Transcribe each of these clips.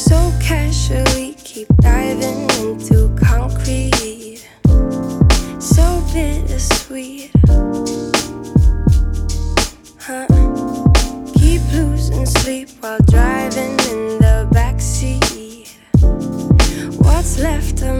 So casually keep diving into concrete. So bittersweet. Huh? Keep losing sleep while driving in the backseat. What's left of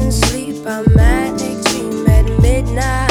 losing sleep. I'm manic dream at midnight.